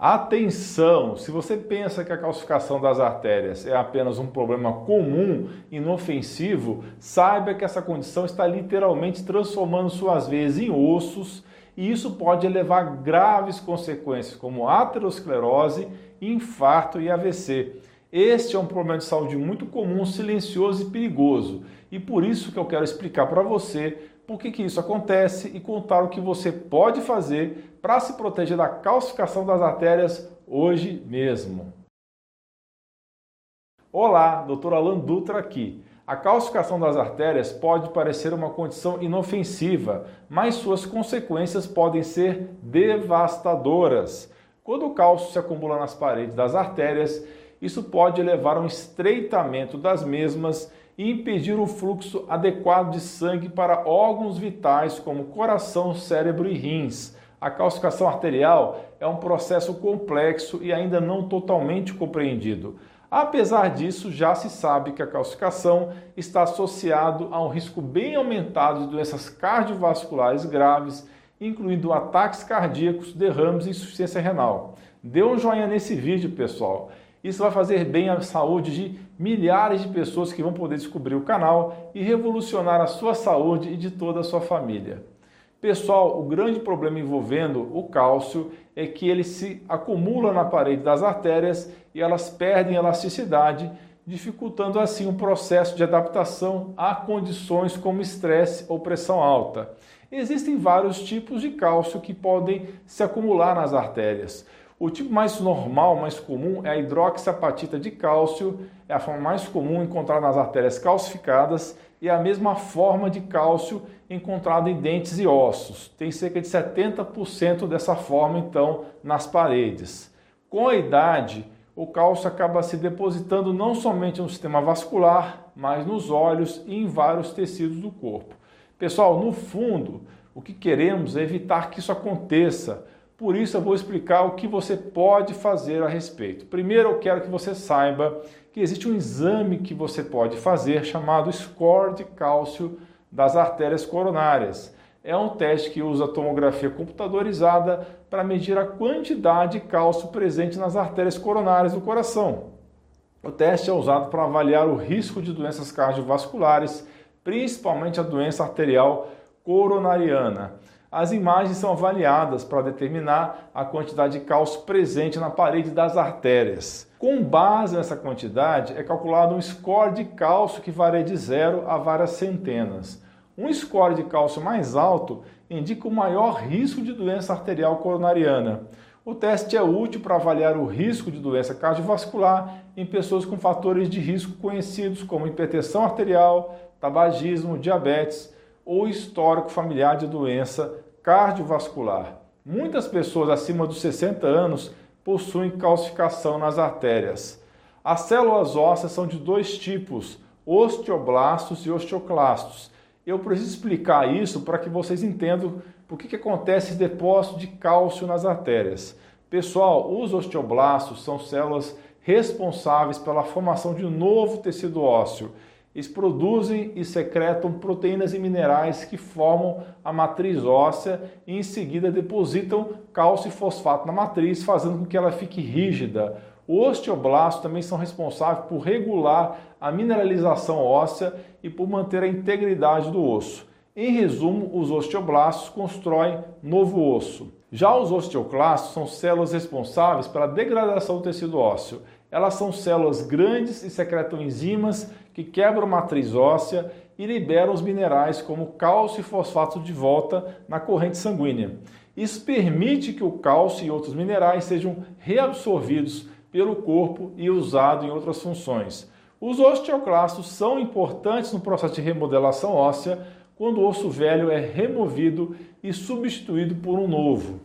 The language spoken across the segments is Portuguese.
Atenção! Se você pensa que a calcificação das artérias é apenas um problema comum, inofensivo, saiba que essa condição está literalmente transformando suas veias em ossos e isso pode levar graves consequências como aterosclerose, infarto e AVC. Este é um problema de saúde muito comum, silencioso e perigoso. E por isso que eu quero explicar para você por que, que isso acontece e contar o que você pode fazer para se proteger da calcificação das artérias hoje mesmo. Olá, Dr. Alan Dutra aqui. A calcificação das artérias pode parecer uma condição inofensiva, mas suas consequências podem ser devastadoras. Quando o cálcio se acumula nas paredes das artérias, isso pode levar a um estreitamento das mesmas e impedir o fluxo adequado de sangue para órgãos vitais como coração, cérebro e rins. A calcificação arterial é um processo complexo e ainda não totalmente compreendido. Apesar disso, já se sabe que a calcificação está associado a um risco bem aumentado de doenças cardiovasculares graves, incluindo ataques cardíacos, derrames e insuficiência renal. Dê um joinha nesse vídeo, pessoal. Isso vai fazer bem à saúde de milhares de pessoas que vão poder descobrir o canal e revolucionar a sua saúde e de toda a sua família. Pessoal, o grande problema envolvendo o cálcio é que ele se acumula na parede das artérias e elas perdem elasticidade, dificultando assim o processo de adaptação a condições como estresse ou pressão alta. Existem vários tipos de cálcio que podem se acumular nas artérias. O tipo mais normal, mais comum, é a hidroxiapatita de cálcio, é a forma mais comum encontrada nas artérias calcificadas e é a mesma forma de cálcio encontrada em dentes e ossos. Tem cerca de 70% dessa forma, então, nas paredes. Com a idade, o cálcio acaba se depositando não somente no sistema vascular, mas nos olhos e em vários tecidos do corpo. Pessoal, no fundo, o que queremos é evitar que isso aconteça por isso eu vou explicar o que você pode fazer a respeito. Primeiro eu quero que você saiba que existe um exame que você pode fazer chamado score de cálcio das artérias coronárias. É um teste que usa tomografia computadorizada para medir a quantidade de cálcio presente nas artérias coronárias do coração. O teste é usado para avaliar o risco de doenças cardiovasculares, principalmente a doença arterial coronariana as imagens são avaliadas para determinar a quantidade de cálcio presente na parede das artérias. Com base nessa quantidade, é calculado um score de cálcio que varia de zero a várias centenas. Um score de cálcio mais alto indica o maior risco de doença arterial coronariana. O teste é útil para avaliar o risco de doença cardiovascular em pessoas com fatores de risco conhecidos como hipertensão arterial, tabagismo, diabetes ou histórico familiar de doença cardiovascular. Muitas pessoas acima dos 60 anos possuem calcificação nas artérias. As células ósseas são de dois tipos, osteoblastos e osteoclastos. Eu preciso explicar isso para que vocês entendam por que, que acontece esse depósito de cálcio nas artérias. Pessoal, os osteoblastos são células responsáveis pela formação de novo tecido ósseo eles produzem e secretam proteínas e minerais que formam a matriz óssea e em seguida depositam cálcio e fosfato na matriz, fazendo com que ela fique rígida. Os osteoblastos também são responsáveis por regular a mineralização óssea e por manter a integridade do osso. Em resumo, os osteoblastos constroem novo osso. Já os osteoclastos são células responsáveis pela degradação do tecido ósseo. Elas são células grandes e secretam enzimas que quebram a matriz óssea e liberam os minerais como cálcio e fosfato de volta na corrente sanguínea. Isso permite que o cálcio e outros minerais sejam reabsorvidos pelo corpo e usados em outras funções. Os osteoclastos são importantes no processo de remodelação óssea quando o osso velho é removido e substituído por um novo.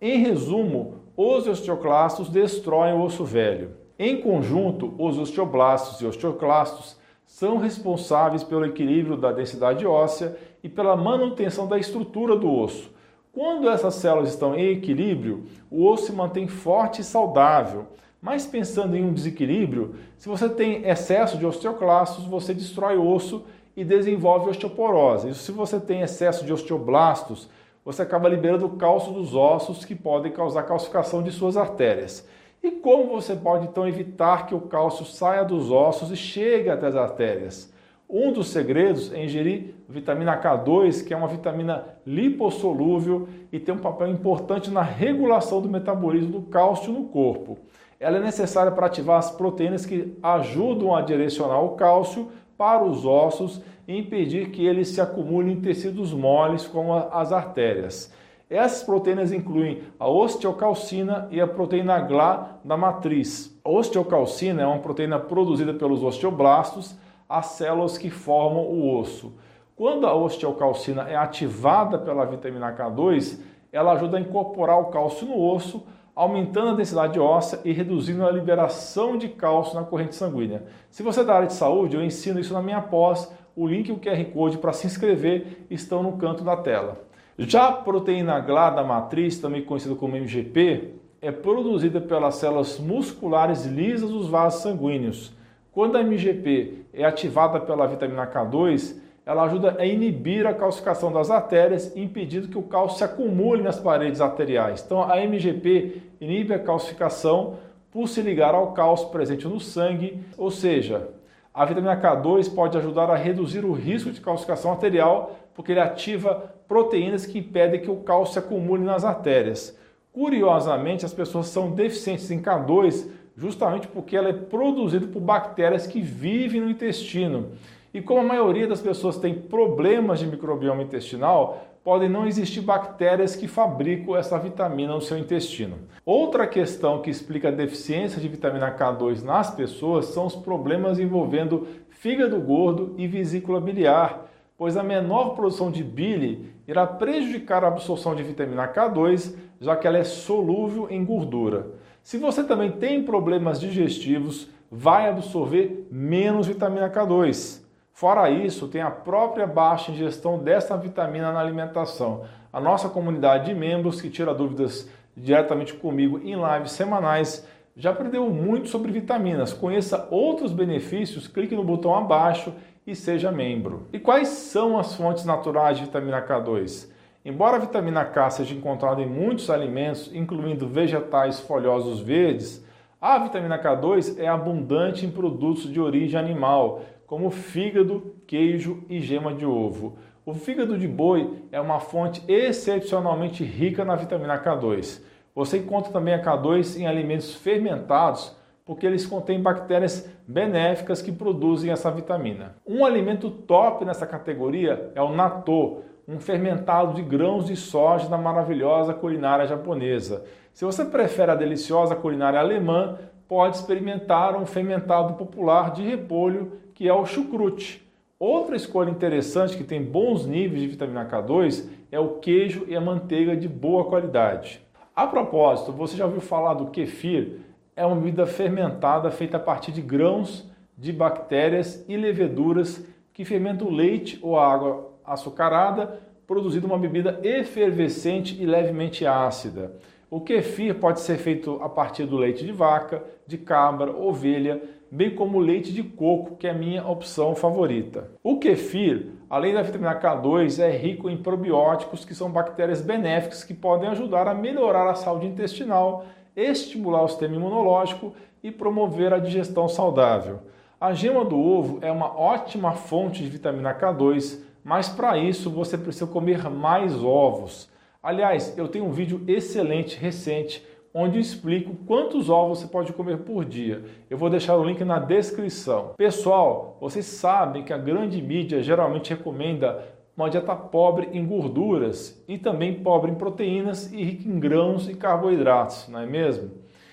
Em resumo, os osteoclastos destroem o osso velho. Em conjunto, os osteoblastos e osteoclastos são responsáveis pelo equilíbrio da densidade óssea e pela manutenção da estrutura do osso. Quando essas células estão em equilíbrio, o osso se mantém forte e saudável. Mas pensando em um desequilíbrio, se você tem excesso de osteoclastos, você destrói o osso e desenvolve osteoporose. E se você tem excesso de osteoblastos, você acaba liberando o cálcio dos ossos que podem causar calcificação de suas artérias. E como você pode então evitar que o cálcio saia dos ossos e chegue até as artérias? Um dos segredos é ingerir vitamina K2, que é uma vitamina lipossolúvel e tem um papel importante na regulação do metabolismo do cálcio no corpo. Ela é necessária para ativar as proteínas que ajudam a direcionar o cálcio para os ossos e impedir que ele se acumule em tecidos moles, como as artérias. Essas proteínas incluem a osteocalcina e a proteína GLA da matriz. A osteocalcina é uma proteína produzida pelos osteoblastos, as células que formam o osso. Quando a osteocalcina é ativada pela vitamina K2, ela ajuda a incorporar o cálcio no osso, aumentando a densidade óssea e reduzindo a liberação de cálcio na corrente sanguínea. Se você é da área de saúde, eu ensino isso na minha pós. O link e o QR Code para se inscrever estão no canto da tela. Já a proteína GLA da matriz, também conhecida como MGP, é produzida pelas células musculares lisas dos vasos sanguíneos. Quando a MGP é ativada pela vitamina K2, ela ajuda a inibir a calcificação das artérias, impedindo que o cálcio se acumule nas paredes arteriais. Então, a MGP inibe a calcificação por se ligar ao cálcio presente no sangue, ou seja, a vitamina K2 pode ajudar a reduzir o risco de calcificação arterial, porque ele ativa proteínas que impedem que o cálcio se acumule nas artérias. Curiosamente, as pessoas são deficientes em K2 justamente porque ela é produzida por bactérias que vivem no intestino. E como a maioria das pessoas tem problemas de microbioma intestinal, podem não existir bactérias que fabricam essa vitamina no seu intestino. Outra questão que explica a deficiência de vitamina K2 nas pessoas são os problemas envolvendo fígado gordo e vesícula biliar, pois a menor produção de bile irá prejudicar a absorção de vitamina K2, já que ela é solúvel em gordura. Se você também tem problemas digestivos, vai absorver menos vitamina K2. Fora isso, tem a própria baixa ingestão dessa vitamina na alimentação. A nossa comunidade de membros que tira dúvidas diretamente comigo em lives semanais já aprendeu muito sobre vitaminas. Conheça outros benefícios, clique no botão abaixo e seja membro. E quais são as fontes naturais de vitamina K2? Embora a vitamina K seja encontrada em muitos alimentos, incluindo vegetais folhosos verdes, a vitamina K2 é abundante em produtos de origem animal, como fígado, queijo e gema de ovo. O fígado de boi é uma fonte excepcionalmente rica na vitamina K2. Você encontra também a K2 em alimentos fermentados, porque eles contêm bactérias benéficas que produzem essa vitamina. Um alimento top nessa categoria é o natto, um fermentado de grãos de soja da maravilhosa culinária japonesa. Se você prefere a deliciosa culinária alemã, pode experimentar um fermentado popular de repolho que é o chucrute. Outra escolha interessante que tem bons níveis de vitamina K2 é o queijo e a manteiga de boa qualidade. A propósito, você já ouviu falar do kefir? é uma bebida fermentada feita a partir de grãos de bactérias e leveduras que fermentam o leite ou a água açucarada, produzindo uma bebida efervescente e levemente ácida. O kefir pode ser feito a partir do leite de vaca, de cabra, ovelha, bem como leite de coco, que é a minha opção favorita. O kefir, além da vitamina K2, é rico em probióticos, que são bactérias benéficas que podem ajudar a melhorar a saúde intestinal estimular o sistema imunológico e promover a digestão saudável. A gema do ovo é uma ótima fonte de vitamina K2, mas para isso você precisa comer mais ovos. Aliás, eu tenho um vídeo excelente recente onde explico quantos ovos você pode comer por dia. Eu vou deixar o link na descrição. Pessoal, vocês sabem que a grande mídia geralmente recomenda uma dieta pobre em gorduras e também pobre em proteínas e rica em grãos e carboidratos, não é mesmo?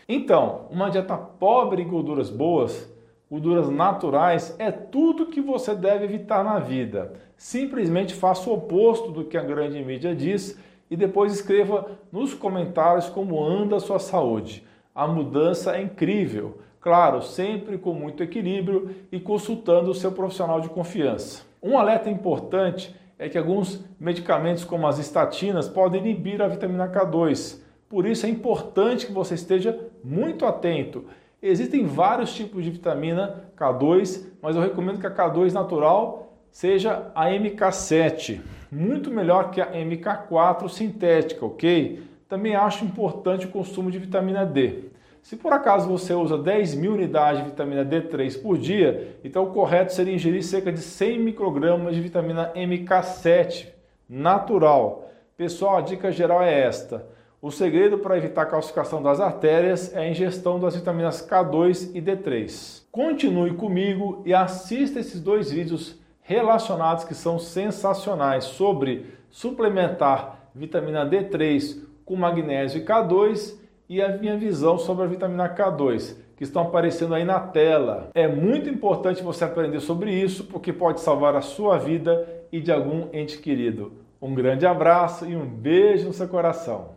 Então, uma dieta pobre em gorduras boas, gorduras naturais, é tudo que você deve evitar na vida. Simplesmente faça o oposto do que a grande mídia diz e depois escreva nos comentários como anda a sua saúde. A mudança é incrível. Claro, sempre com muito equilíbrio e consultando o seu profissional de confiança. Um alerta importante é que alguns medicamentos, como as estatinas, podem inibir a vitamina K2. Por isso é importante que você esteja muito atento. Existem vários tipos de vitamina K2, mas eu recomendo que a K2 natural seja a MK7, muito melhor que a MK4 sintética, ok? Também acho importante o consumo de vitamina D. Se por acaso você usa 10 mil unidades de vitamina D3 por dia, então o correto seria ingerir cerca de 100 microgramas de vitamina MK7 natural. Pessoal, a dica geral é esta. O segredo para evitar a calcificação das artérias é a ingestão das vitaminas K2 e D3. Continue comigo e assista esses dois vídeos relacionados que são sensacionais sobre suplementar vitamina D3 com magnésio e K2 e a minha visão sobre a vitamina K2, que estão aparecendo aí na tela. É muito importante você aprender sobre isso, porque pode salvar a sua vida e de algum ente querido. Um grande abraço e um beijo no seu coração.